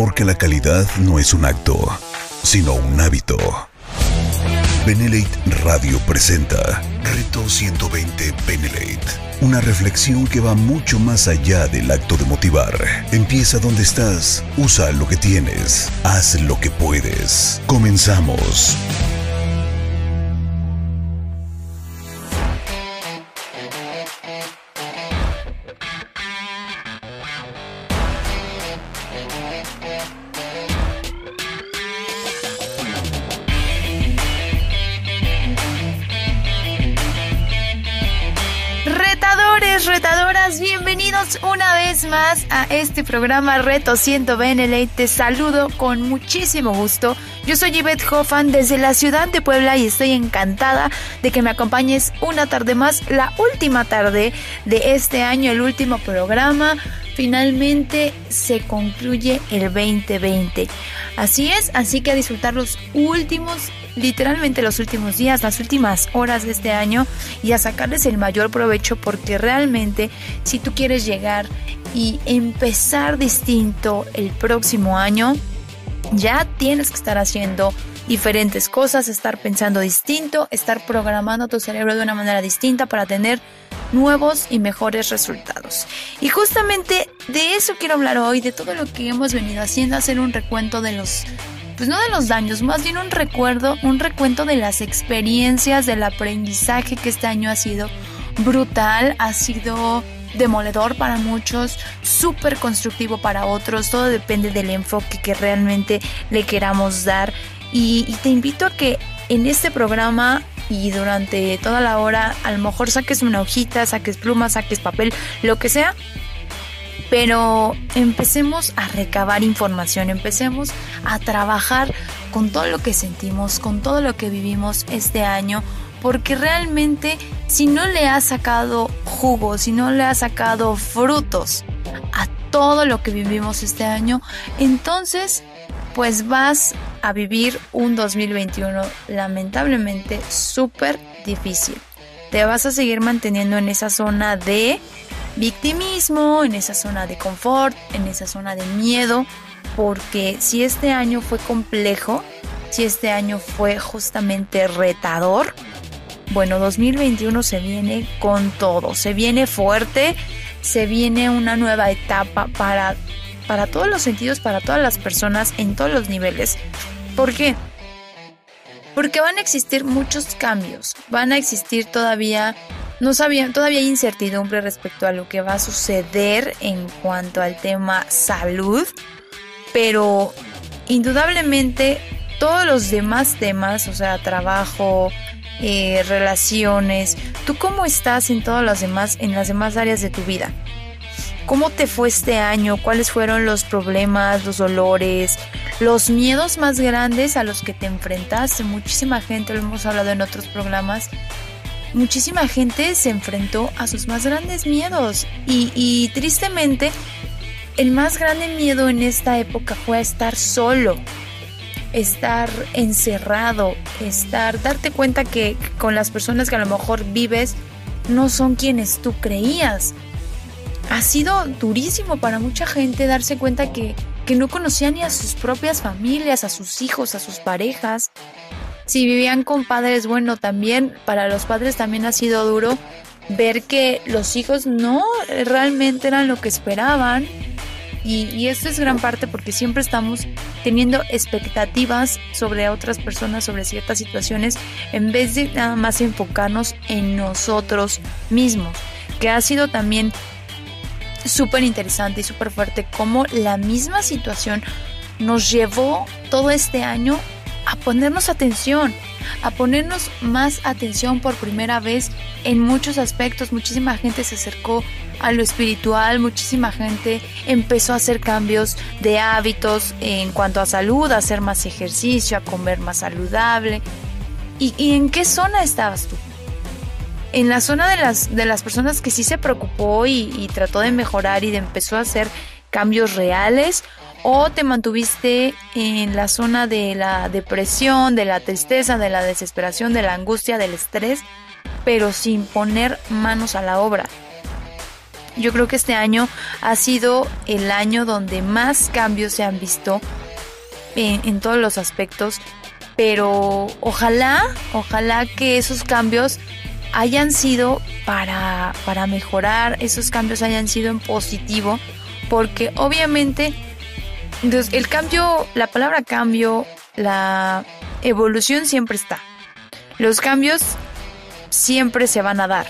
porque la calidad no es un acto, sino un hábito. Benelate Radio presenta Reto 120 Benelate. Una reflexión que va mucho más allá del acto de motivar. Empieza donde estás, usa lo que tienes, haz lo que puedes. Comenzamos. Más a este programa Reto 100 Benelete. Te saludo con muchísimo gusto. Yo soy Yvette Hoffman desde la ciudad de Puebla y estoy encantada de que me acompañes una tarde más, la última tarde de este año, el último programa. Finalmente se concluye el 2020. Así es, así que a disfrutar los últimos literalmente los últimos días, las últimas horas de este año y a sacarles el mayor provecho porque realmente si tú quieres llegar y empezar distinto el próximo año, ya tienes que estar haciendo diferentes cosas, estar pensando distinto, estar programando tu cerebro de una manera distinta para tener nuevos y mejores resultados. Y justamente de eso quiero hablar hoy, de todo lo que hemos venido haciendo, hacer un recuento de los pues no de los daños, más bien un recuerdo, un recuento de las experiencias, del aprendizaje que este año ha sido brutal, ha sido demoledor para muchos, súper constructivo para otros, todo depende del enfoque que realmente le queramos dar. Y, y, te invito a que en este programa y durante toda la hora a lo mejor saques una hojita, saques pluma, saques papel, lo que sea, pero empecemos a recabar información, empecemos a trabajar con todo lo que sentimos, con todo lo que vivimos este año, porque realmente si no le has sacado jugo, si no le has sacado frutos a todo lo que vivimos este año, entonces pues vas a vivir un 2021 lamentablemente súper difícil. Te vas a seguir manteniendo en esa zona de victimismo, en esa zona de confort, en esa zona de miedo, porque si este año fue complejo, si este año fue justamente retador, bueno, 2021 se viene con todo, se viene fuerte, se viene una nueva etapa para, para todos los sentidos, para todas las personas en todos los niveles. ¿Por qué? Porque van a existir muchos cambios, van a existir todavía no sabía, todavía hay incertidumbre respecto a lo que va a suceder en cuanto al tema salud, pero indudablemente todos los demás temas, o sea, trabajo, eh, relaciones, ¿tú cómo estás en todas las demás, en las demás áreas de tu vida? ¿Cómo te fue este año? ¿Cuáles fueron los problemas, los dolores, los miedos más grandes a los que te enfrentaste? Muchísima gente, lo hemos hablado en otros programas, muchísima gente se enfrentó a sus más grandes miedos y, tristemente el más grande miedo en esta época fue estar solo, estar encerrado, estar, darte cuenta que con las personas que a lo mejor vives no son quienes tú creías. Ha sido durísimo para mucha gente darse cuenta que, que no conocía ni a sus propias familias, a sus hijos, a sus parejas. Si vivían con padres, bueno, también para los padres también ha sido duro ver que los hijos no realmente eran lo que esperaban. Y, y, esto es gran parte porque siempre estamos teniendo expectativas sobre otras personas, sobre ciertas situaciones, en vez de nada más enfocarnos en nosotros mismos, que ha sido también súper interesante y súper fuerte como la misma situación nos llevó todo este año a ponernos atención, a ponernos más atención por primera vez en muchos aspectos. Muchísima gente se acercó a lo espiritual, muchísima gente empezó a hacer cambios de hábitos en cuanto a salud, a hacer más ejercicio, a comer más saludable. ¿Y, en qué zona estabas tú? En la zona de las, de las personas que sí se preocupó y, y trató de mejorar y de empezó a hacer cambios reales o te mantuviste en la zona de la depresión, de la tristeza, de la desesperación, de la angustia, del estrés, pero sin poner manos a la obra. Yo creo que este año ha sido el año donde más cambios se han visto en, todos los aspectos, pero ojalá, ojalá que esos cambios hayan sido para, para mejorar, esos cambios hayan sido en positivo, porque obviamente el cambio, la palabra cambio, la evolución siempre está. Los cambios siempre se van a dar.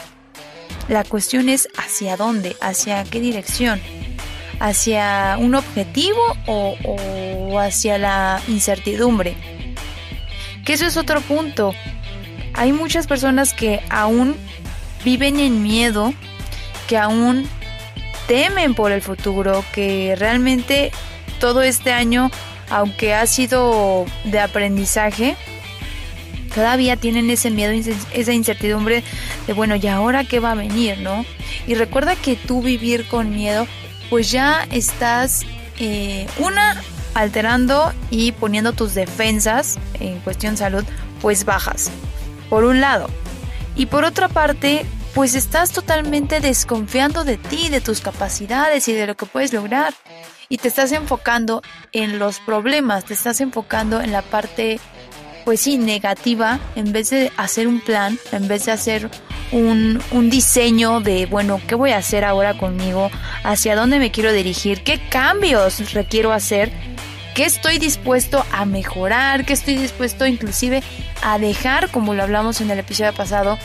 La cuestión es hacia dónde, hacia qué dirección, hacia un objetivo o, hacia la incertidumbre. Que eso es otro punto. Hay muchas personas que aún viven en miedo, que aún temen por el futuro, que realmente todo este año, aunque ha sido de aprendizaje, todavía tienen ese miedo, esa incertidumbre de, bueno, ¿y ahora qué va a venir, no? Y recuerda que tú vivir con miedo, pues ya estás, eh, una, alterando y poniendo tus defensas en cuestión salud, pues bajas, por un lado. Y por otra parte, pues estás totalmente desconfiando de ti, de tus capacidades y de lo que puedes lograr y te estás enfocando en los problemas, te estás enfocando en la parte, pues sí, negativa, en vez de hacer un plan, en vez de hacer un, un diseño de, bueno, ¿qué voy a hacer ahora conmigo? ¿Hacia dónde me quiero dirigir? ¿Qué cambios requiero hacer? ¿Qué estoy dispuesto a mejorar? ¿Qué estoy dispuesto inclusive a dejar, como lo hablamos en el episodio pasado?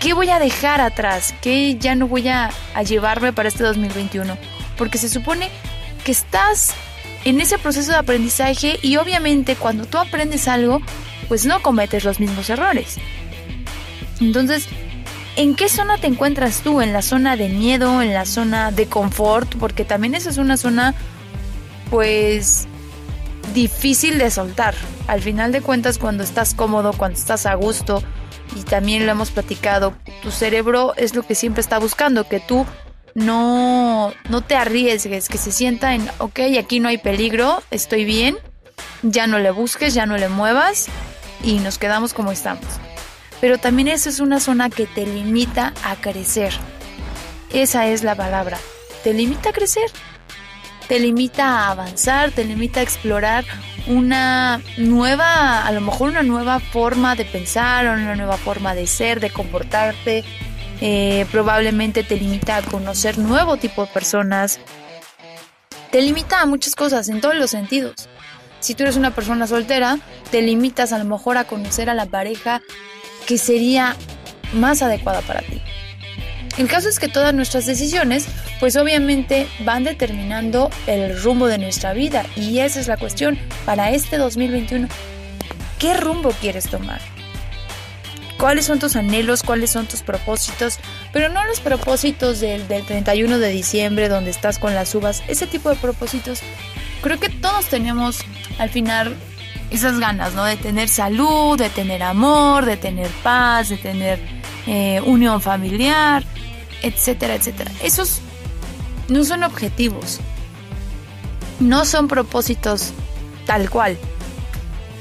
¿Qué voy a dejar atrás? ¿Qué ya no voy a, a llevarme para este 2021? Porque se supone que estás en ese proceso de aprendizaje y obviamente cuando tú aprendes algo, pues no cometes los mismos errores. Entonces, ¿en qué zona te encuentras tú? ¿En la zona de miedo? ¿En la zona de confort? Porque también esa es una zona, pues, difícil de soltar. Al final de cuentas, cuando estás cómodo, cuando estás a gusto, y también lo hemos platicado, tu cerebro es lo que siempre está buscando, que tú no, no te arriesgues, que se sienta en, ok, aquí no hay peligro, estoy bien, ya no le busques, ya no le muevas y nos quedamos como estamos. Pero también esa es una zona que te limita a crecer. Esa es la palabra. Te limita a crecer. Te limita a avanzar, te limita a explorar una nueva, a lo mejor una nueva forma de pensar, una nueva forma de ser, de comportarte, eh, probablemente te limita a conocer nuevo tipo de personas, te limita a muchas cosas en todos los sentidos. Si tú eres una persona soltera, te limitas a lo mejor a conocer a la pareja que sería más adecuada para ti. El caso es que todas nuestras decisiones, pues obviamente van determinando el rumbo de nuestra vida y esa es la cuestión para este 2021. ¿Qué rumbo quieres tomar? cuáles son tus anhelos, cuáles son tus propósitos, pero no los propósitos del, 31 de diciembre donde estás con las uvas, ese tipo de propósitos. Creo que todos tenemos al final esas ganas, ¿no? De tener salud, de tener amor, de tener paz, de tener eh, unión familiar, etcétera, etcétera. Esos no son objetivos, no son propósitos tal cual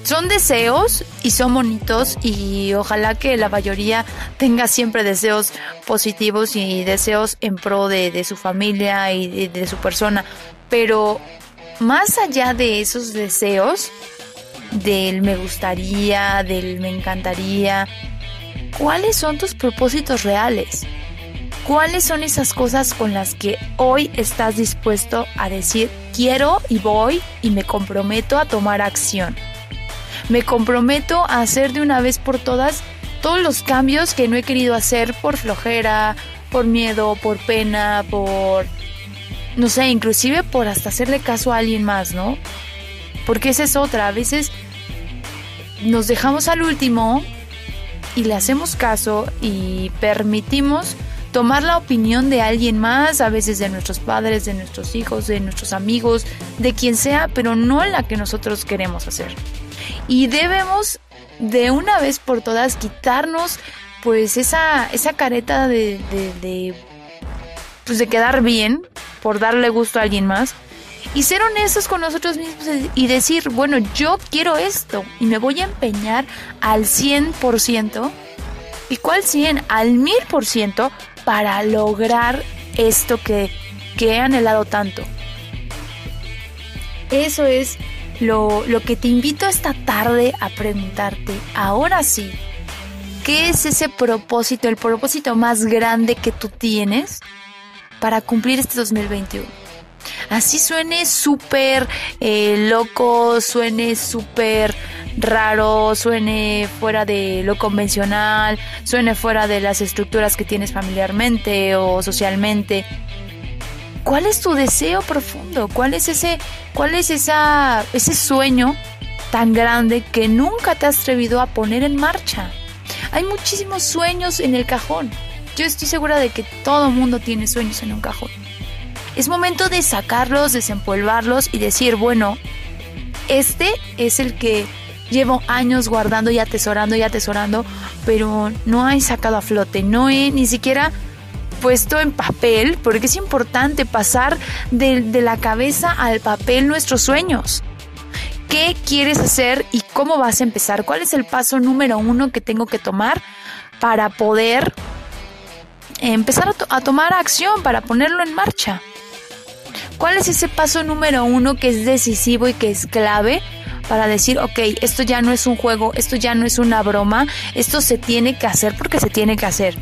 son deseos y son bonitos y ojalá que la mayoría tenga siempre deseos positivos y deseos en pro de, su familia y de, su persona. Pero más allá de esos deseos, del me gustaría, del me encantaría, ¿cuáles son tus propósitos reales? ¿Cuáles son esas cosas con las que hoy estás dispuesto a decir quiero y voy y me comprometo a tomar acción? Me comprometo a hacer de una vez por todas todos los cambios que no he querido hacer por flojera, por miedo, por pena, por... no sé, inclusive por hasta hacerle caso a alguien más, ¿no? Porque esa es otra, a veces nos dejamos al último y le hacemos caso y permitimos tomar la opinión de alguien más, a veces de nuestros padres, de nuestros hijos, de nuestros amigos, de quien sea, pero no la que nosotros queremos hacer y debemos de una vez por todas quitarnos pues esa, esa careta de, pues de quedar bien por darle gusto a alguien más y ser honestos con nosotros mismos y decir, bueno, yo quiero esto y me voy a empeñar al 100%. ¿Y cuál 100? Al 1000% para lograr esto que, que he anhelado tanto. Eso es lo, lo que te invito esta tarde a preguntarte. Ahora sí, ¿qué es ese propósito, el propósito más grande que tú tienes para cumplir este 2021? Así suene súper eh, loco, suene súper raro, suene fuera de lo convencional, suene fuera de las estructuras que tienes familiarmente o socialmente. ¿Cuál es tu deseo profundo? ¿Cuál es ese, cuál es esa, ese sueño tan grande que nunca te has atrevido a poner en marcha? Hay muchísimos sueños en el cajón. Yo estoy segura de que todo mundo tiene sueños en un cajón. Es momento de sacarlos, desempolvarlos y decir, bueno, este es el que llevo años guardando y atesorando y atesorando, pero no he sacado a flote, no he ni siquiera puesto en papel, porque es importante pasar de, la cabeza al papel nuestros sueños. ¿Qué quieres hacer y cómo vas a empezar? ¿Cuál es el paso número uno que tengo que tomar para poder empezar a tomar acción, para ponerlo en marcha? ¿Cuál es ese paso número uno que es decisivo y que es clave para decir, ok, esto ya no es un juego, esto ya no es una broma, esto se tiene que hacer porque se tiene que hacer.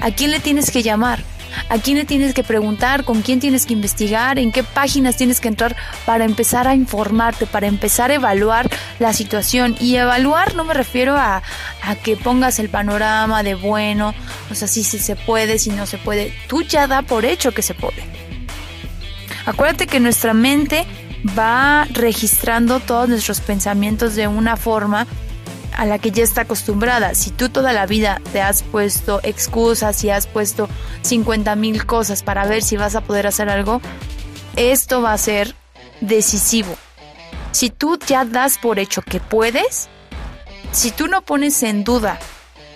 ¿A quién le tienes que llamar? ¿A quién le tienes que preguntar? ¿Con quién tienes que investigar? ¿En qué páginas tienes que entrar para empezar a informarte, para empezar a evaluar la situación? Y evaluar no me refiero a, que pongas el panorama de bueno, o sea, si se puede, si no se puede. Tú ya da por hecho que se puede. Acuérdate que nuestra mente va registrando todos nuestros pensamientos de una forma a la que ya está acostumbrada. Si tú toda la vida te has puesto excusas y has puesto 50 mil cosas para ver si vas a poder hacer algo, esto va a ser decisivo. Si tú ya das por hecho que puedes, si tú no pones en duda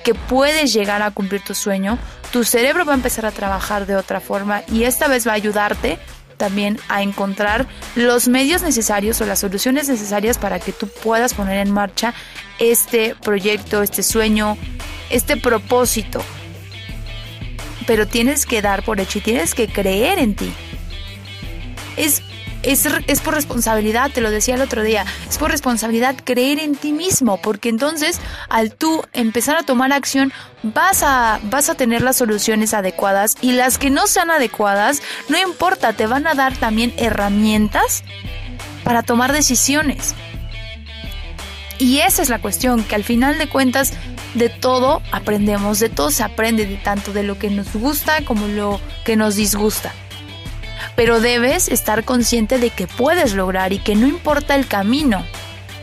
que puedes llegar a cumplir tu sueño, tu cerebro va a empezar a trabajar de otra forma y esta vez va a ayudarte también a encontrar los medios necesarios o las soluciones necesarias para que tú puedas poner en marcha este proyecto, este sueño, este propósito. Pero tienes que dar por hecho y tienes que creer en ti. Es es, por responsabilidad, te lo decía el otro día, es por responsabilidad creer en ti mismo, porque entonces al tú empezar a tomar acción vas a, vas a tener las soluciones adecuadas y las que no sean adecuadas, no importa, te van a dar también herramientas para tomar decisiones. Y esa es la cuestión, que al final de cuentas de todo aprendemos, de todo se aprende, de tanto de lo que nos gusta como lo que nos disgusta pero debes estar consciente de que puedes lograr y que no importa el camino.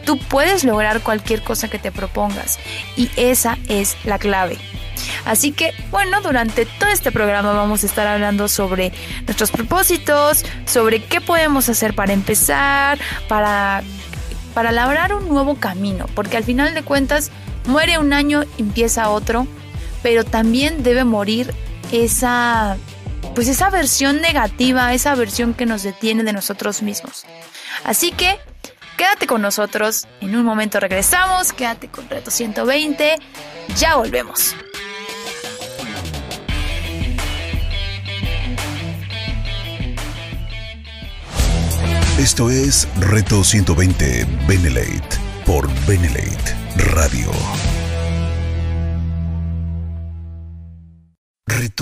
Tú puedes lograr cualquier cosa que te propongas y esa es la clave. Así que, bueno, durante todo este programa vamos a estar hablando sobre nuestros propósitos, sobre qué podemos hacer para empezar, para, para labrar un nuevo camino, porque al final de cuentas muere un año, empieza otro, pero también debe morir esa pues esa versión negativa, esa versión que nos detiene de nosotros mismos. Así que quédate con nosotros, en un momento regresamos, quédate con Reto 120, ya volvemos. Esto es Reto 120 Benelate por Benelate Radio.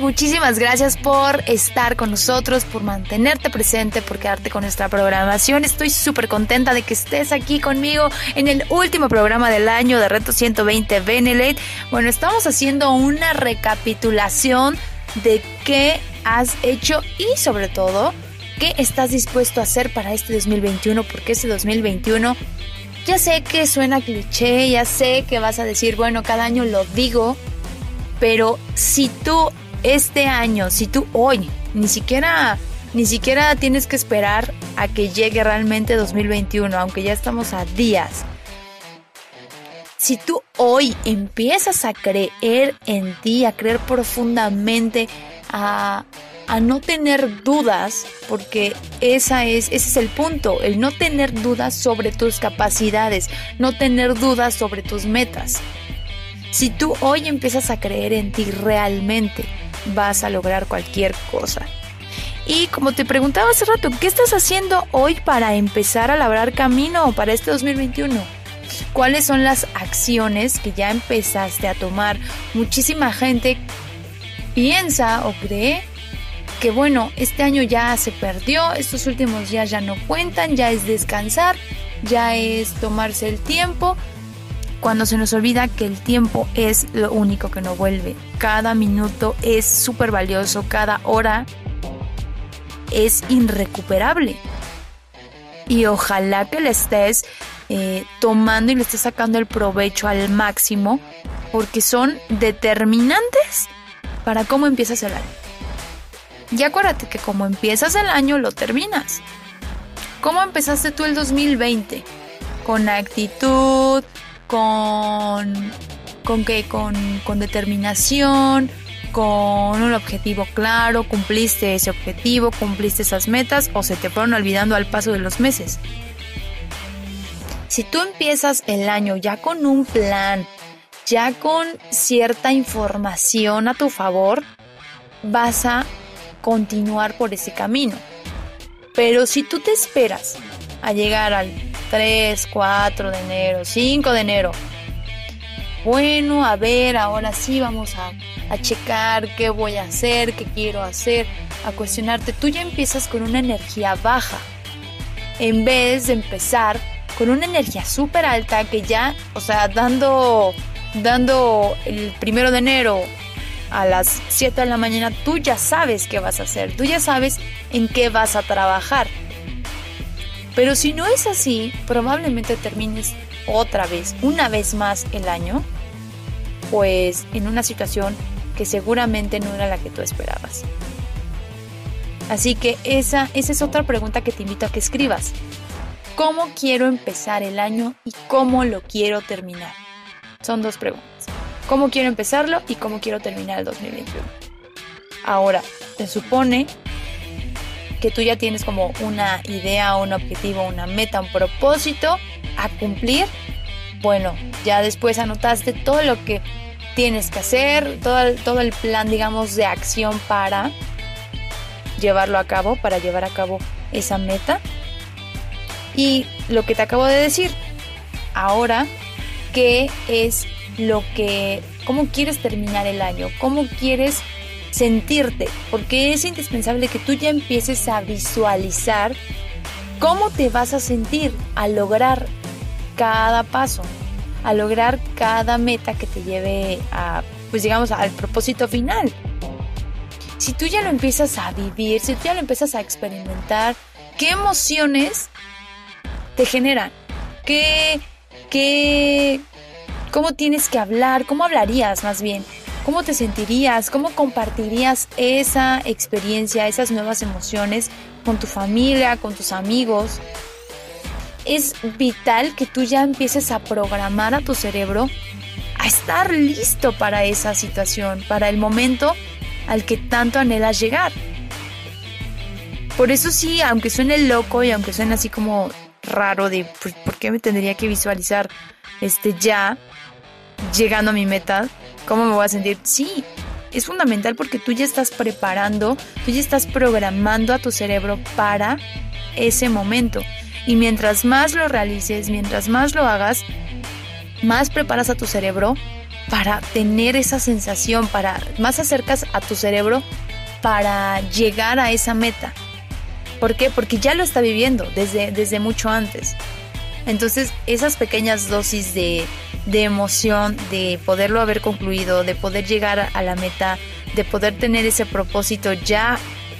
Muchísimas gracias por estar con nosotros, por mantenerte presente, por quedarte con nuestra programación. Estoy súper contenta de que estés aquí conmigo en el último programa del año de Reto 120 Benelete. Bueno, estamos haciendo una recapitulación de qué has hecho y sobre todo qué estás dispuesto a hacer para este 2021, porque este 2021 ya sé que suena cliché, ya sé que vas a decir, bueno, cada año lo digo, pero si tú este año, si tú hoy ni siquiera Ni siquiera tienes que esperar a que llegue realmente 2021, aunque ya estamos a días. Si tú hoy empiezas a creer en ti, a creer profundamente, a, a no tener dudas, porque esa es, ese es el punto, el no tener dudas sobre tus capacidades, no tener dudas sobre tus metas. Si tú hoy empiezas a creer en ti realmente, vas a lograr cualquier cosa. Y como te preguntaba hace rato, ¿qué estás haciendo hoy para empezar a labrar camino para este 2021? ¿Cuáles son las acciones que ya empezaste a tomar? Muchísima gente piensa o cree que bueno, este año ya se perdió, estos últimos días ya no cuentan, ya es descansar, ya es tomarse el tiempo, cuando se nos olvida que el tiempo es lo único que no vuelve. Cada minuto es súper valioso, cada hora es irrecuperable. Y ojalá que le estés eh, tomando y le estés sacando el provecho al máximo, porque son determinantes para cómo empiezas el año. Y acuérdate que como empiezas el año, lo terminas. ¿Cómo empezaste tú el 2020? Con actitud, con, con, con, con determinación, con un objetivo claro, cumpliste ese objetivo, cumpliste esas metas o se te fueron olvidando al paso de los meses. Si tú empiezas el año ya con un plan, ya con cierta información a tu favor, vas a continuar por ese camino. Pero si tú te esperas a llegar al 3, 4 de enero, 5 de enero. Bueno, a ver, ahora sí vamos a, a checar qué voy a hacer, qué quiero hacer, a cuestionarte. Tú ya empiezas con una energía baja, en vez de empezar con una energía súper alta que ya, o sea, dando, dando el primero de enero a las 7 de la mañana, tú ya sabes qué vas a hacer, tú ya sabes en qué vas a trabajar. Pero si no es así, probablemente termines otra vez, una vez más el año, pues en una situación que seguramente no era la que tú esperabas. Así que esa, esa es otra pregunta que te invito a que escribas. ¿Cómo quiero empezar el año y cómo lo quiero terminar? Son dos preguntas. ¿Cómo quiero empezarlo y cómo quiero terminar el 2021? Ahora, se supone que tú ya tienes como una idea, un objetivo, una meta, un propósito a cumplir, bueno, ya después anotaste todo lo que tienes que hacer, todo el, todo el plan, digamos, de acción para llevarlo a cabo, para llevar a cabo esa meta. Y lo que te acabo de decir, ahora, ¿qué es lo que, cómo quieres terminar el año? ¿Cómo quieres sentirte, porque es indispensable que tú ya empieces a visualizar cómo te vas a sentir al lograr cada paso, a lograr cada meta que te lleve a, pues digamos, al propósito final. Si tú ya lo empiezas a vivir, si tú ya lo empiezas a experimentar, ¿qué emociones te generan? ¿Qué, qué, cómo tienes que hablar? ¿Cómo hablarías más bien? ¿Cómo te sentirías? ¿Cómo compartirías esa experiencia, esas nuevas emociones con tu familia, con tus amigos? Es vital que tú ya empieces a programar a tu cerebro a estar listo para esa situación, para el momento al que tanto anhelas llegar. Por eso sí, aunque suene loco y aunque suene así como raro de pues, por qué me tendría que visualizar este ya llegando a mi meta, ¿Cómo me voy a sentir? Sí, es fundamental porque tú ya estás preparando, tú ya estás programando a tu cerebro para ese momento. Y mientras más lo realices, mientras más lo hagas, más preparas a tu cerebro para tener esa sensación, para más acercas a tu cerebro para llegar a esa meta. ¿Por qué? Porque ya lo está viviendo desde, desde mucho antes. Entonces, esas pequeñas dosis de, de emoción, de poderlo haber concluido, de poder llegar a la meta, de poder tener ese propósito ya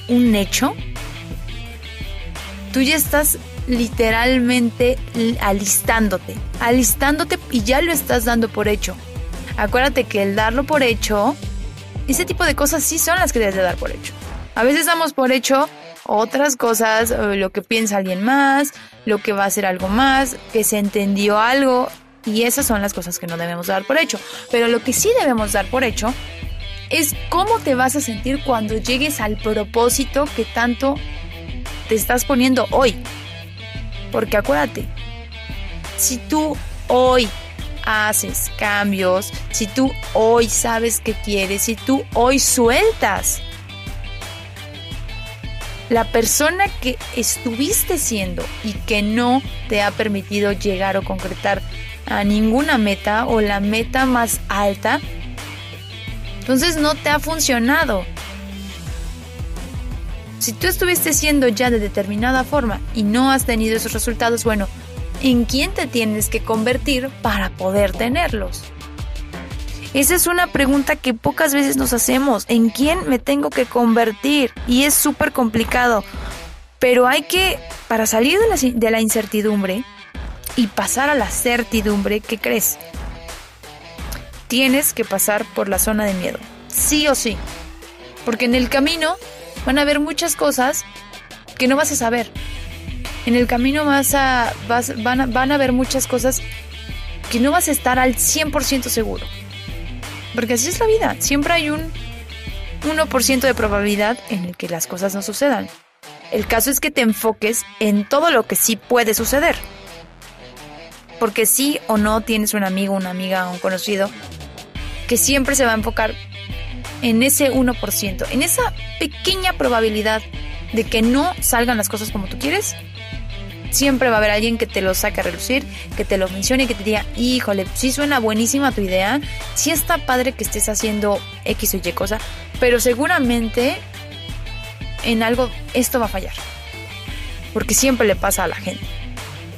un hecho, tú ya estás literalmente alistándote, alistándote y ya lo estás dando por hecho. Acuérdate que el darlo por hecho, ese tipo de cosas sí son las que debes de dar por hecho. A veces damos por hecho otras cosas, lo que piensa alguien más, lo que va a hacer algo más, que se entendió algo. Y esas son las cosas que no debemos dar por hecho. Pero lo que sí debemos dar por hecho es cómo te vas a sentir cuando llegues al propósito que tanto te estás poniendo hoy. Porque acuérdate, si tú hoy haces cambios, si tú hoy sabes qué quieres, si tú hoy sueltas la persona que estuviste siendo y que no te ha permitido llegar o concretar a ninguna meta o la meta más alta, entonces no te ha funcionado. Si tú estuviste siendo ya de determinada forma y no has tenido esos resultados, bueno, ¿en quién te tienes que convertir para poder tenerlos? Esa es una pregunta que pocas veces nos hacemos. ¿En quién me tengo que convertir? Y es súper complicado. Pero hay que, para salir de la, incertidumbre y pasar a la certidumbre, ¿qué crees? Tienes que pasar por la zona de miedo. Sí o sí. Porque en el camino van a haber muchas cosas que no vas a saber. En el camino vas a, van, a, van a haber muchas cosas que no vas a estar al 100% seguro. Porque así es la vida. Siempre hay un 1% de probabilidad en el que las cosas no sucedan. El caso es que te enfoques en todo lo que sí puede suceder. Porque sí o no tienes un amigo, una amiga o un conocido que siempre se va a enfocar en ese 1%, en esa pequeña probabilidad de que no salgan las cosas como tú quieres siempre va a haber alguien que te lo saque a relucir, que te lo mencione y que te diga, híjole, sí suena buenísima tu idea, sí está padre que estés haciendo X o Y cosa, pero seguramente en algo esto va a fallar. Porque siempre le pasa a la gente.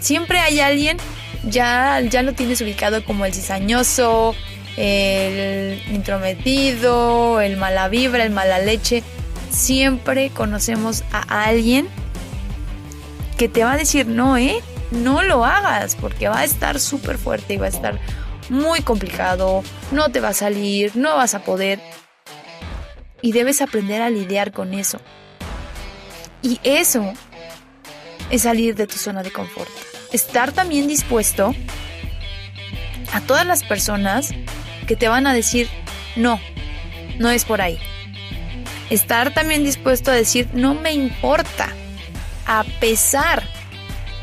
Siempre hay alguien, ya, ya lo tienes ubicado como el cizañoso, el intrometido, el mala vibra, el mala leche. Siempre conocemos a alguien que te va a decir, no, ¿eh? No lo hagas porque va a estar súper fuerte y va a estar muy complicado, no te va a salir, no vas a poder. Y debes aprender a lidiar con eso. Y eso es salir de tu zona de confort. Estar también dispuesto a todas las personas que te van a decir, no, no es por ahí. Estar también dispuesto a decir, no me importa a pesar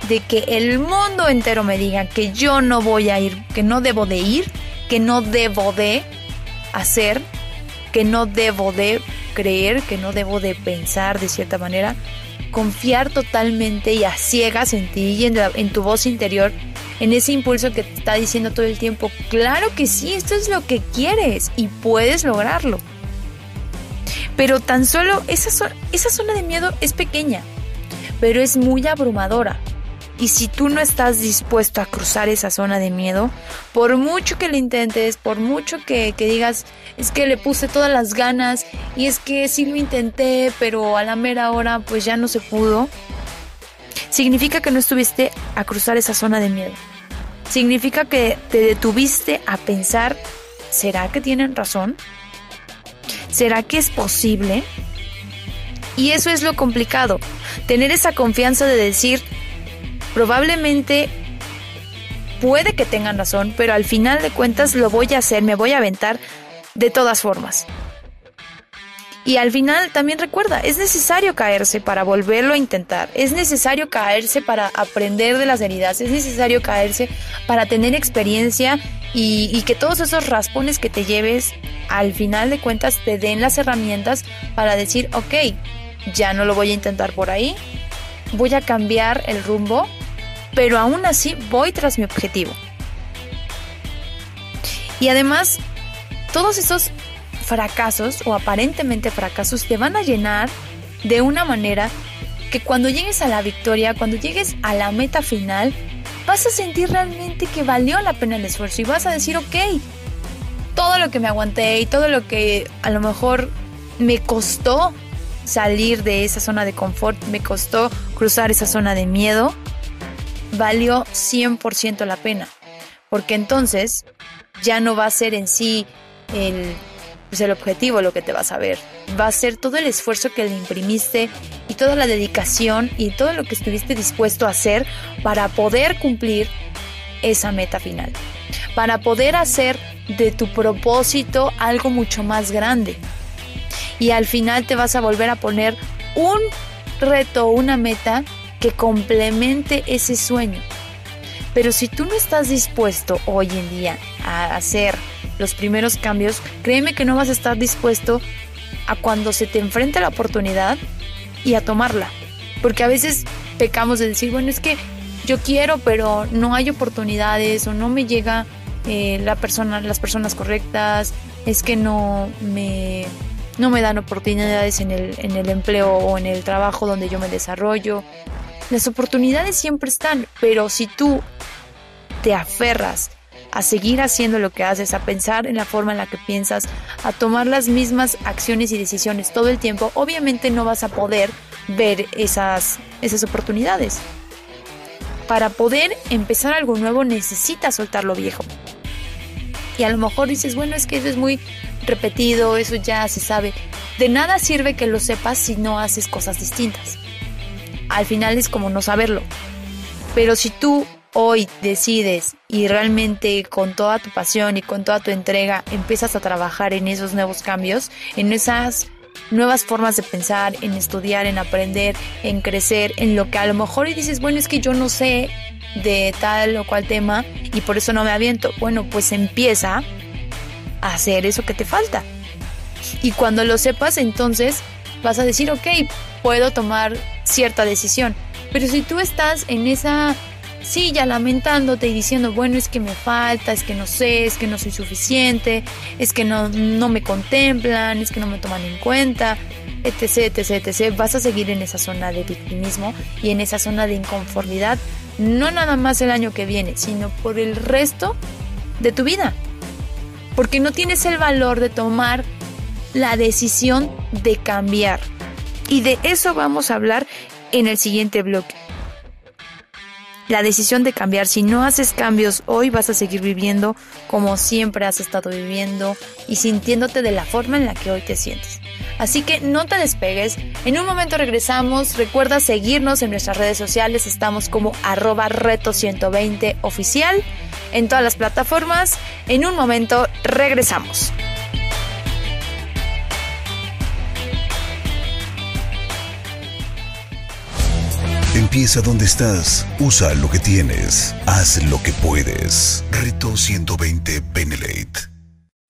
de que el mundo entero me diga que yo no voy a ir, que no debo de ir, que no debo de hacer, que no debo de creer, que no debo de pensar de cierta manera, confiar totalmente y a ciegas en ti y en, tu voz interior, en ese impulso que te está diciendo todo el tiempo, claro que sí, esto es lo que quieres y puedes lograrlo. Pero tan solo esa, esa zona de miedo es pequeña pero es muy abrumadora. Y si tú no estás dispuesto a cruzar esa zona de miedo, por mucho que lo intentes, por mucho que, digas, es que le puse todas las ganas y es que sí lo intenté, pero a la mera hora pues ya no se pudo, significa que no estuviste a cruzar esa zona de miedo. Significa que te detuviste a pensar, ¿será que tienen razón? ¿Será que es posible? Y eso es lo complicado, tener esa confianza de decir, probablemente puede que tengan razón, pero al final de cuentas lo voy a hacer, me voy a aventar de todas formas. Y al final también recuerda, es necesario caerse para volverlo a intentar, es necesario caerse para aprender de las heridas, es necesario caerse para tener experiencia y, y, que todos esos raspones que te lleves al final de cuentas te den las herramientas para decir, ok, ya no lo voy a intentar por ahí, voy a cambiar el rumbo, pero aún así voy tras mi objetivo. Y además, todos esos fracasos o aparentemente fracasos te van a llenar de una manera que cuando llegues a la victoria, cuando llegues a la meta final, vas a sentir realmente que valió la pena el esfuerzo y vas a decir, ok, todo lo que me aguanté y todo lo que a lo mejor me costó salir de esa zona de confort, me costó cruzar esa zona de miedo, valió 100% la pena. Porque entonces ya no va a ser en sí el pues el objetivo lo que te vas a ver. Va a ser todo el esfuerzo que le imprimiste y toda la dedicación y todo lo que estuviste dispuesto a hacer para poder cumplir esa meta final. Para poder hacer de tu propósito algo mucho más grande. Y al final te vas a volver a poner un reto, una meta que complemente ese sueño. Pero si tú no estás dispuesto hoy en día a hacer los primeros cambios, créeme que no vas a estar dispuesto a cuando se te enfrente la oportunidad y a tomarla. Porque a veces pecamos de decir, bueno, es que yo quiero, pero no hay oportunidades o no me llega eh, la persona, las personas correctas, es que no me, no me dan oportunidades en el, en el empleo o en el trabajo donde yo me desarrollo. Las oportunidades siempre están, pero si tú te aferras a seguir haciendo lo que haces, a pensar en la forma en la que piensas, a tomar las mismas acciones y decisiones todo el tiempo, obviamente no vas a poder ver esas, esas oportunidades. Para poder empezar algo nuevo necesitas soltar lo viejo. Y a lo mejor dices, bueno, es que eso es muy repetido, eso ya se sabe. De nada sirve que lo sepas si no haces cosas distintas. Al final es como no saberlo. Pero si tú hoy decides y realmente con toda tu pasión y con toda tu entrega empiezas a trabajar en esos nuevos cambios, en esas nuevas formas de pensar, en estudiar, en aprender, en crecer, en lo que a lo mejor y dices, bueno, es que yo no sé de tal o cual tema y por eso no me aviento. Bueno, pues empieza hacer eso que te falta. Y cuando lo sepas, entonces vas a decir, ok, puedo tomar cierta decisión. Pero si tú estás en esa ya lamentándote y diciendo, bueno, es que me falta, es que no sé, es que no soy suficiente, es que no, no me contemplan, es que no me toman en cuenta, etc, etc, etc. Vas a seguir en esa zona de victimismo y en esa zona de inconformidad, no nada más el año que viene, sino por el resto de tu vida. Porque no tienes el valor de tomar la decisión de cambiar. Y de eso vamos a hablar en el siguiente bloque la decisión de cambiar. Si no haces cambios hoy vas a seguir viviendo como siempre has estado viviendo y sintiéndote de la forma en la que hoy te sientes. Así que no te despegues. En un momento regresamos. Recuerda seguirnos en nuestras redes sociales. Estamos como arroba reto120 oficial en todas las plataformas. En un momento regresamos. Empieza donde estás, usa lo que tienes, haz lo que puedes. Reto 120 Benelate.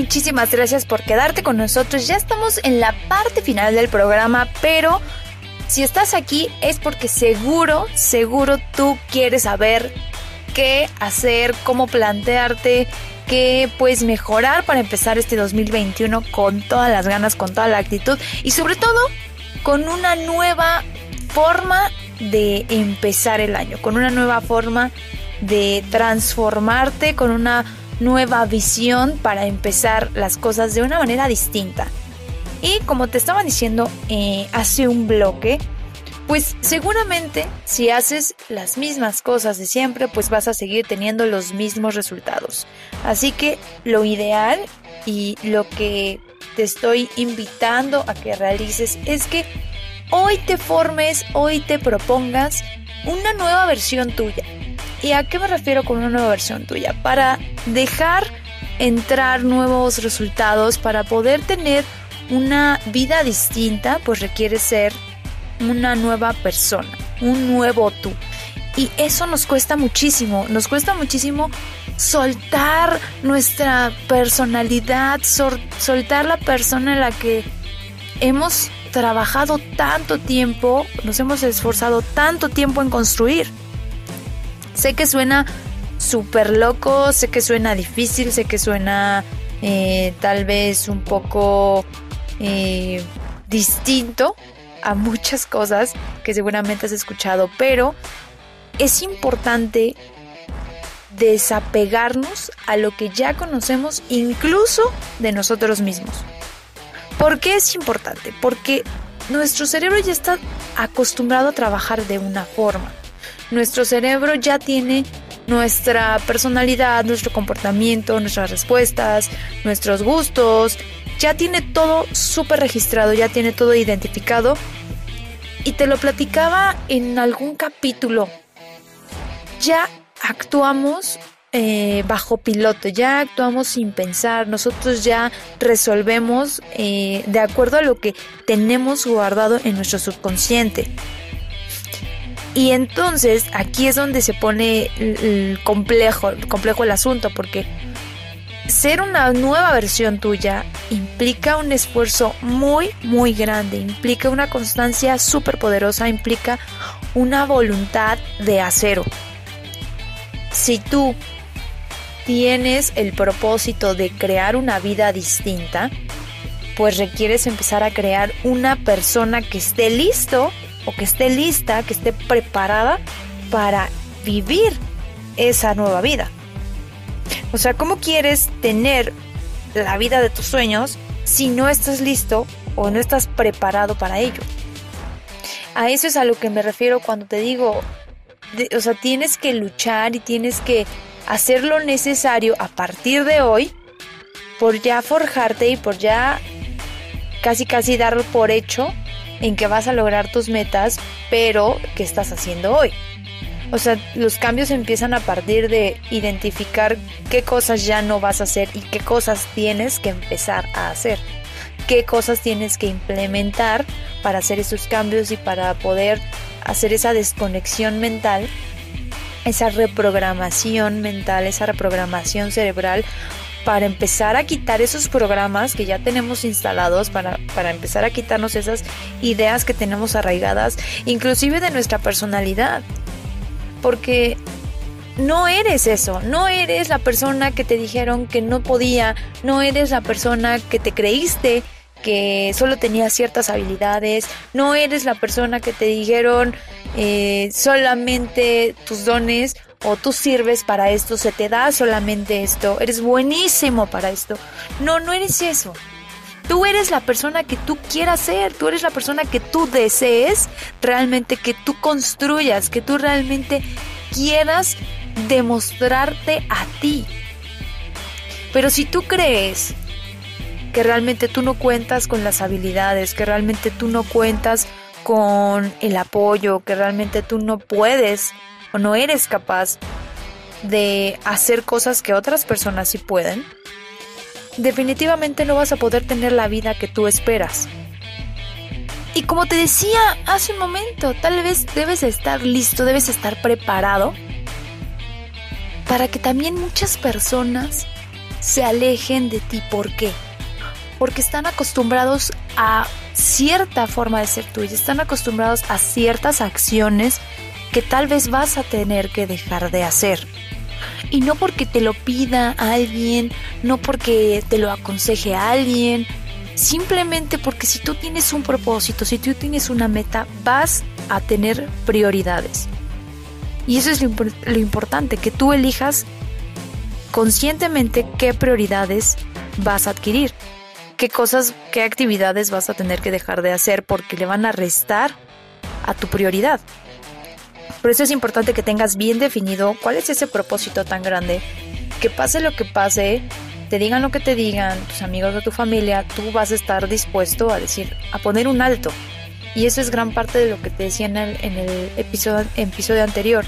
muchísimas gracias por quedarte con nosotros. Ya estamos en la parte final del programa, pero si estás aquí es porque seguro, seguro tú quieres saber qué hacer, cómo plantearte, qué puedes mejorar para empezar este 2021 con todas las ganas, con toda la actitud y sobre todo con una nueva forma de empezar el año, con una nueva forma de transformarte, con una nueva visión para empezar las cosas de una manera distinta. Y como te estaba diciendo eh, hace un bloque, pues seguramente si haces las mismas cosas de siempre, pues vas a seguir teniendo los mismos resultados. Así que lo ideal y lo que te estoy invitando a que realices es que hoy te formes, hoy te propongas una nueva versión tuya ¿Y a qué me refiero con una nueva versión tuya? Para dejar entrar nuevos resultados, para poder tener una vida distinta, pues requiere ser una nueva persona, un nuevo tú. Y eso nos cuesta muchísimo, nos cuesta muchísimo soltar nuestra personalidad, soltar la persona en la que hemos trabajado tanto tiempo, nos hemos esforzado tanto tiempo en construir. Sé que suena súper loco, sé que suena difícil, sé que suena eh, tal vez un poco eh, distinto a muchas cosas que seguramente has escuchado, pero es importante desapegarnos a lo que ya conocemos incluso de nosotros mismos. ¿Por qué es importante? Porque nuestro cerebro ya está acostumbrado a trabajar de una forma. Nuestro cerebro ya tiene nuestra personalidad, nuestro comportamiento, nuestras respuestas, nuestros gustos, ya tiene todo súper registrado, ya tiene todo identificado. Y te lo platicaba en algún capítulo. Ya actuamos eh, bajo piloto, ya actuamos sin pensar, nosotros ya resolvemos eh, de acuerdo a lo que tenemos guardado en nuestro subconsciente. Y entonces aquí es donde se pone complejo, complejo el asunto, porque ser una nueva versión tuya implica un esfuerzo muy, muy grande, implica una constancia súper poderosa, implica una voluntad de acero. Si tú tienes el propósito de crear una vida distinta, pues requieres empezar a crear una persona que esté listo o que esté lista, que esté preparada para vivir esa nueva vida. O sea, ¿cómo quieres tener la vida de tus sueños si no estás listo o no estás preparado para ello? A eso es a lo que me refiero cuando te digo, o sea, tienes que luchar y tienes que hacer lo necesario a partir de hoy por ya forjarte y por ya casi casi dar por hecho en que vas a lograr tus metas, pero ¿qué estás haciendo hoy? O sea, los cambios empiezan a partir de identificar qué cosas ya no vas a hacer y qué cosas tienes que empezar a hacer. Qué cosas tienes que implementar para hacer esos cambios y para poder hacer esa desconexión mental, esa reprogramación mental, esa reprogramación cerebral para empezar a quitar esos programas que ya tenemos instalados, para, para, empezar a quitarnos esas ideas que tenemos arraigadas, inclusive de nuestra personalidad. Porque no eres eso, no eres la persona que te dijeron que no podía, no eres la persona que te creíste que solo tenías ciertas habilidades, no eres la persona que te dijeron eh, solamente tus dones o tú sirves para esto, se te da solamente esto, eres buenísimo para esto. No, no eres eso. Tú eres la persona que tú quieras ser, tú eres la persona que tú desees realmente que tú construyas, que tú realmente quieras demostrarte a ti. Pero si tú crees que realmente tú no cuentas con las habilidades, que realmente tú no cuentas con el apoyo, que realmente tú no puedes o no eres capaz de hacer cosas que otras personas sí pueden, definitivamente no vas a poder tener la vida que tú esperas. Y como te decía hace un momento, tal vez debes estar listo, debes estar preparado para que también muchas personas se alejen de ti. ¿Por qué? Porque están acostumbrados a cierta forma de ser tuya, están acostumbrados a ciertas acciones que tal vez vas a tener que dejar de hacer. Y no porque te lo pida alguien, no porque te lo aconseje alguien, simplemente porque si tú tienes un propósito, si tú tienes una meta, vas a tener prioridades. Y eso es lo, lo importante, que tú elijas conscientemente qué prioridades vas a adquirir, qué cosas, qué actividades vas a tener que dejar de hacer porque le van a restar a tu prioridad. Por eso es importante que tengas bien definido cuál es ese propósito tan grande. Que pase lo que pase, te digan lo que te digan, tus amigos o tu familia, tú vas a estar dispuesto a decir, a poner un alto. Y eso es gran parte de lo que te decía en el, episodio, anterior.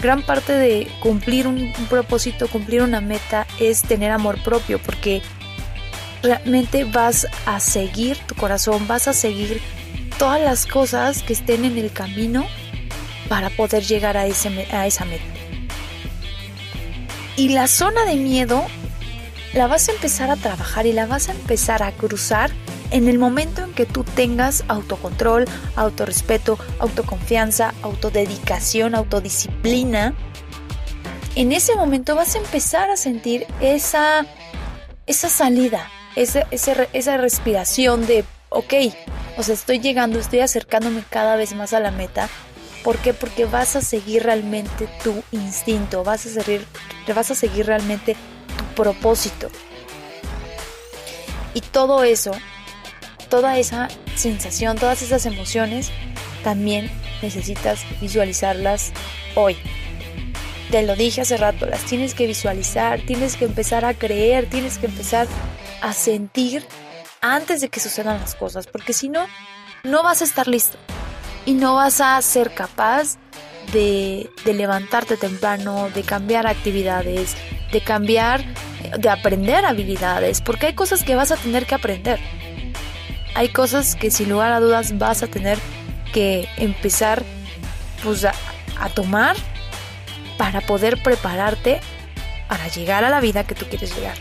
Gran parte de cumplir un propósito, cumplir una meta es tener amor propio, porque realmente vas a seguir tu corazón, vas a seguir todas las cosas que estén en el camino para poder llegar a, ese, a esa meta. Y la zona de miedo la vas a empezar a trabajar y la vas a empezar a cruzar en el momento en que tú tengas autocontrol, autorrespeto, autoconfianza, autodedicación, autodisciplina. En ese momento vas a empezar a sentir esa, esa salida, ese, esa respiración de, ok, o sea, estoy llegando, estoy acercándome cada vez más a la meta. ¿Por qué? Porque vas a seguir realmente tu instinto, vas a seguir, vas a seguir realmente tu propósito. Y todo eso, toda esa sensación, todas esas emociones, también necesitas visualizarlas hoy. Te lo dije hace rato, las tienes que visualizar, tienes que empezar a creer, tienes que empezar a sentir antes de que sucedan las cosas, porque si no, no vas a estar listo y no vas a ser capaz de, de levantarte temprano, de cambiar actividades, de cambiar, de aprender habilidades, porque hay cosas que vas a tener que aprender. Hay cosas que sin lugar a dudas vas a tener que empezar pues, a, a tomar para poder prepararte para llegar a la vida que tú quieres llegar.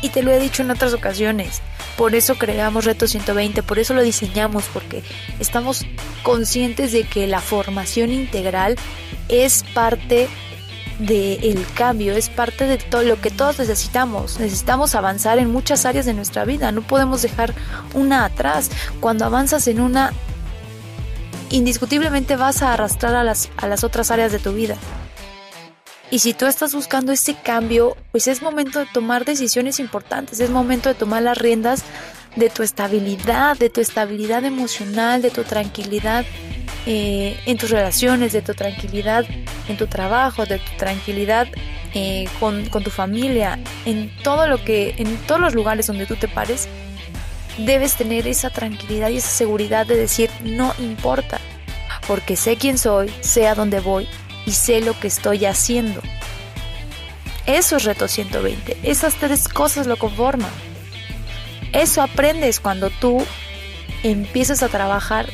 Y te lo he dicho en otras ocasiones, por eso creamos Reto 120, por eso lo diseñamos, porque estamos conscientes de que la formación integral es parte del cambio, es parte de todo lo que todos necesitamos. Necesitamos avanzar en muchas áreas de nuestra vida, no podemos dejar una atrás. Cuando avanzas en una indiscutiblemente vas a arrastrar a las, a las otras áreas de tu vida. Y si tú estás buscando ese cambio, pues es momento de tomar decisiones importantes, es momento de tomar las riendas de tu estabilidad, de tu estabilidad emocional, de tu tranquilidad eh, en tus relaciones, de tu tranquilidad en tu trabajo, de tu tranquilidad eh, con, con tu familia, en todo lo que, en todos los lugares donde tú te pares, debes tener esa tranquilidad y esa seguridad de decir no importa, porque sé quién soy, sé a dónde voy y sé lo que estoy haciendo. Eso es reto 120, esas tres cosas lo conforman. Eso aprendes cuando tú empiezas a trabajar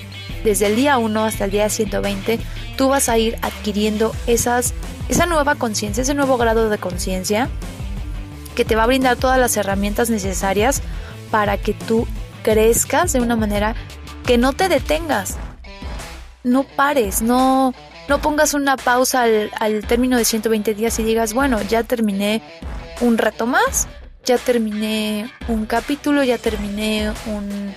desde el día 1 hasta el día 120, tú vas a ir adquiriendo esas, esa nueva conciencia, ese nuevo grado de conciencia que te va a brindar todas las herramientas necesarias para que tú crezcas de una manera que no te detengas. No pares, no, no pongas una pausa al, al término de 120 días y digas, bueno, ya terminé un reto más, ya terminé un capítulo, ya terminé un...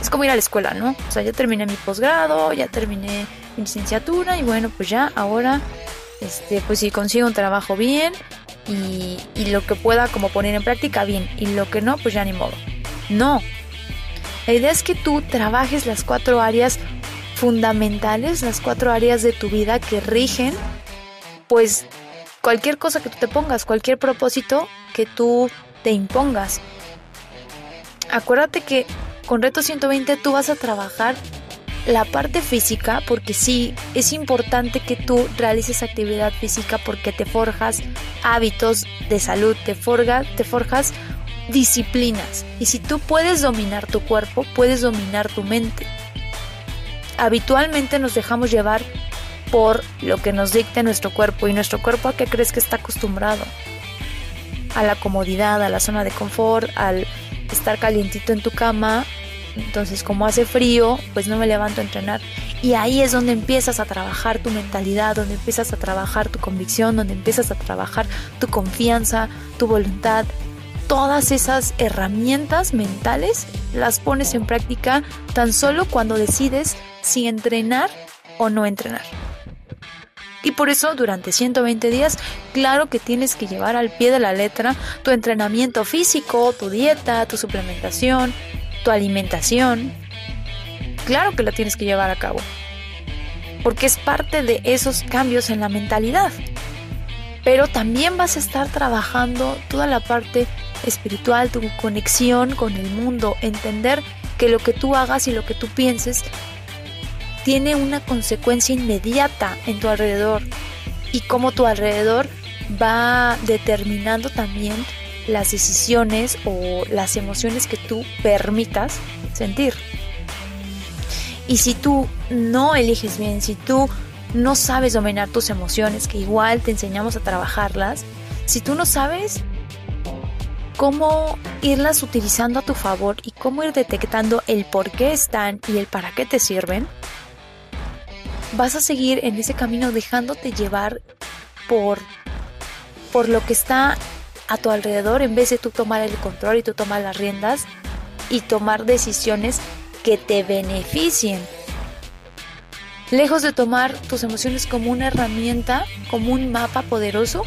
Es como ir a la escuela, ¿no? O sea, ya terminé mi posgrado, ya terminé mi licenciatura y bueno, pues ya ahora, este, pues si consigo un trabajo bien y, y lo que pueda como poner en práctica bien y lo que no, pues ya ni modo. No. La idea es que tú trabajes las cuatro áreas fundamentales, las cuatro áreas de tu vida que rigen, pues cualquier cosa que tú te pongas, cualquier propósito que tú te impongas. Acuérdate que con Reto 120 tú vas a trabajar la parte física porque sí es importante que tú realices actividad física porque te forjas hábitos de salud, te, forga, te forjas disciplinas. Y si tú puedes dominar tu cuerpo, puedes dominar tu mente. Habitualmente nos dejamos llevar por lo que nos dicta nuestro cuerpo y nuestro cuerpo a qué crees que está acostumbrado. A la comodidad, a la zona de confort, al estar calientito en tu cama. Entonces como hace frío, pues no me levanto a entrenar. Y ahí es donde empiezas a trabajar tu mentalidad, donde empiezas a trabajar tu convicción, donde empiezas a trabajar tu confianza, tu voluntad, todas esas herramientas mentales las pones en práctica tan solo cuando decides si entrenar o no entrenar. Y por eso durante 120 días, claro que tienes que llevar al pie de la letra tu entrenamiento físico, tu dieta, tu suplementación, tu alimentación. Claro que la tienes que llevar a cabo. Porque es parte de esos cambios en la mentalidad. Pero también vas a estar trabajando toda la parte espiritual, tu conexión con el mundo, entender que lo que tú hagas y lo que tú pienses tiene una consecuencia inmediata en tu alrededor y cómo tu alrededor va determinando también las decisiones o las emociones que tú permitas sentir. Y si tú no eliges bien, si tú no sabes dominar tus emociones, que igual te enseñamos a trabajarlas, si tú no sabes cómo irlas utilizando a tu favor y cómo ir detectando el por qué están y el para qué te sirven, vas a seguir en ese camino dejándote llevar por, por lo que está a tu alrededor en vez de tú tomar el control y tú tomar las riendas y tomar decisiones que te beneficien. Lejos de tomar tus emociones como una herramienta, como un mapa poderoso,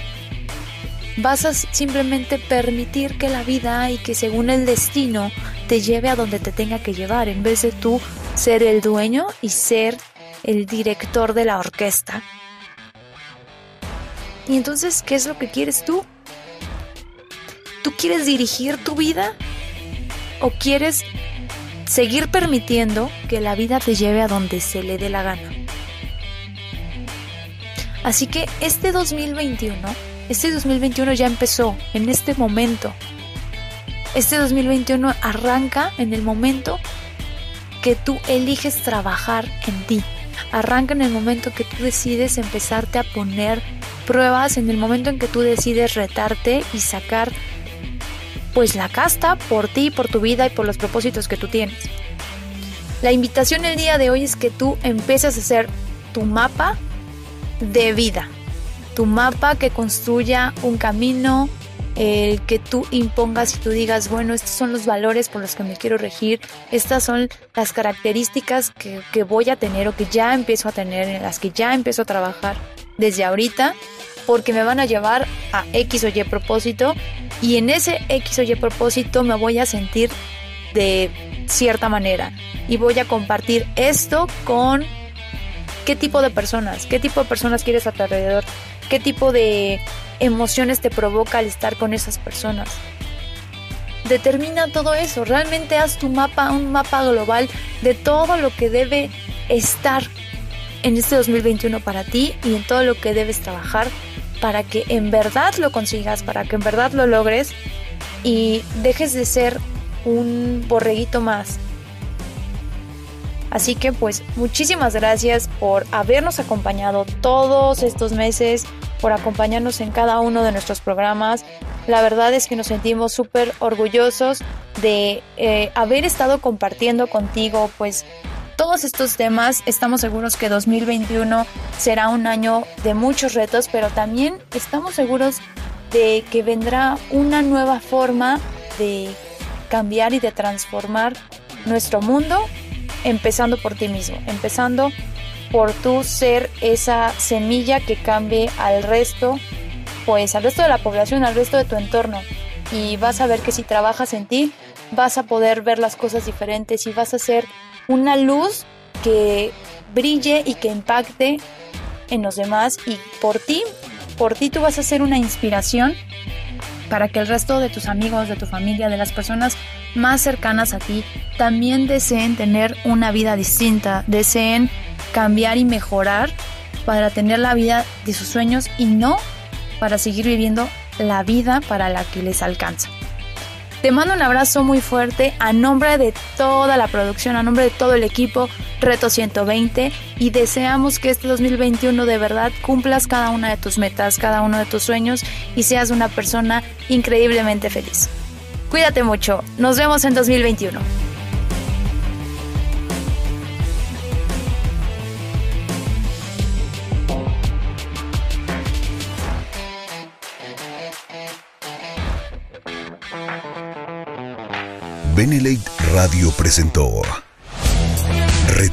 vas a simplemente permitir que la vida y que según el destino te lleve a donde te tenga que llevar, en vez de tú ser el dueño y ser el director de la orquesta. Y entonces, ¿qué es lo que quieres tú? ¿Tú quieres dirigir tu vida? ¿O quieres seguir permitiendo que la vida te lleve a donde se le dé la gana? Así que este 2021 este 2021 ya empezó, en este momento. Este 2021 arranca en el momento que tú eliges trabajar en ti. Arranca en el momento que tú decides empezarte a poner pruebas, en el momento en que tú decides retarte y sacar pues la casta por ti, por tu vida y por los propósitos que tú tienes. La invitación el día de hoy es que tú empieces a hacer tu mapa de vida, tu mapa que construya un camino, el que tú impongas y tú digas, bueno, estos son los valores por los que me quiero regir, estas son las características que, que voy a tener o que ya empiezo a tener, en las que ya empiezo a trabajar desde ahorita, porque me van a llevar a X o Y propósito y en ese X o Y propósito me voy a sentir de cierta manera y voy a compartir esto con qué tipo de personas, qué tipo de personas quieres a tu alrededor, qué tipo de emociones te provoca al estar con esas personas. Determina todo eso, realmente haz tu mapa, un mapa global de todo lo que debe estar en este 2021 para ti y en todo lo que debes trabajar para que en verdad lo consigas, para que en verdad lo logres y dejes de ser un borreguito más. Así que pues muchísimas gracias por habernos acompañado todos estos meses, por acompañarnos en cada uno de nuestros programas. La verdad es que nos sentimos súper orgullosos de eh, haber estado compartiendo contigo pues todos estos temas. Estamos seguros que 2021 será un año de muchos retos, pero también estamos seguros de que vendrá una nueva forma de cambiar y de transformar nuestro mundo, empezando por ti mismo, empezando por tú ser esa semilla que cambie al resto, pues al resto de la población, al resto de tu entorno. Y vas a ver que si trabajas en ti, vas a poder ver las cosas diferentes y vas a ser una luz que brille y que impacte en los demás y por ti, por ti tú vas a ser una inspiración para que el resto de tus amigos, de tu familia, de las personas más cercanas a ti también deseen tener una vida distinta, deseen cambiar y mejorar para tener la vida de sus sueños y no para seguir viviendo la vida para la que les alcanza. Te mando un abrazo muy fuerte a nombre de toda la producción, a nombre de todo el equipo Reto 120 y deseamos que este 2021 de verdad cumplas cada una de tus metas, cada uno de tus sueños y seas una persona increíblemente feliz. Cuídate mucho, nos vemos en 2021. Benelate Radio presentó